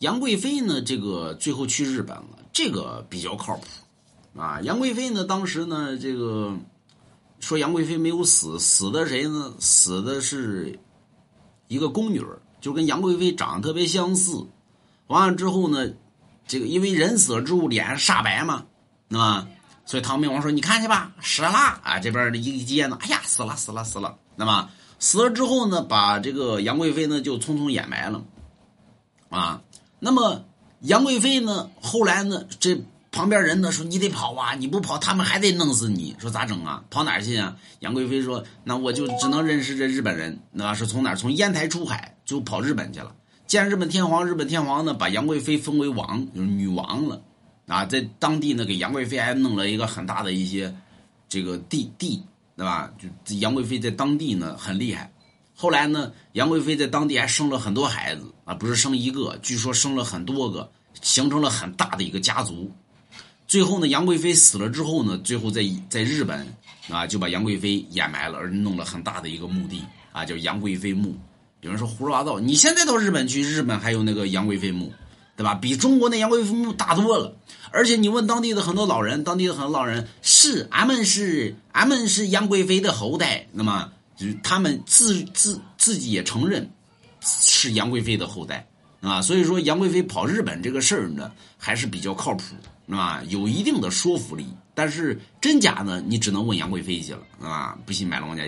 杨贵妃呢，这个最后去日本了，这个比较靠谱啊。杨贵妃呢，当时呢，这个说杨贵妃没有死，死的谁呢？死的是一个宫女就跟杨贵妃长得特别相似。完了之后呢，这个因为人死了之后脸煞白嘛，那么所以唐明王说：“你看去吧，死了啊！”这边一接呢，哎呀，死了，死了，死了。那么死了之后呢，把这个杨贵妃呢就匆匆掩埋了啊。那么杨贵妃呢，后来呢，这旁边人呢说：“你得跑啊，你不跑，他们还得弄死你。”说咋整啊？跑哪儿去啊？杨贵妃说：“那我就只能认识这日本人，那是从哪儿？从烟台出海就跑日本去了。”见日本天皇，日本天皇呢把杨贵妃封为王，就是女王了，啊，在当地呢给杨贵妃还弄了一个很大的一些这个地地，对吧？就杨贵妃在当地呢很厉害。后来呢，杨贵妃在当地还生了很多孩子啊，不是生一个，据说生了很多个，形成了很大的一个家族。最后呢，杨贵妃死了之后呢，最后在在日本啊就把杨贵妃掩埋了，而弄了很大的一个墓地啊，叫杨贵妃墓。有人说胡说八道，你现在到日本去，日本还有那个杨贵妃墓，对吧？比中国那杨贵妃墓大多了。而且你问当地的很多老人，当地的很多老人是俺们是俺们是杨贵妃的后代，那么就是他们自自自己也承认是杨贵妃的后代啊。所以说杨贵妃跑日本这个事儿呢，还是比较靠谱，啊，有一定的说服力。但是真假呢，你只能问杨贵妃去了，啊，不信买龙家。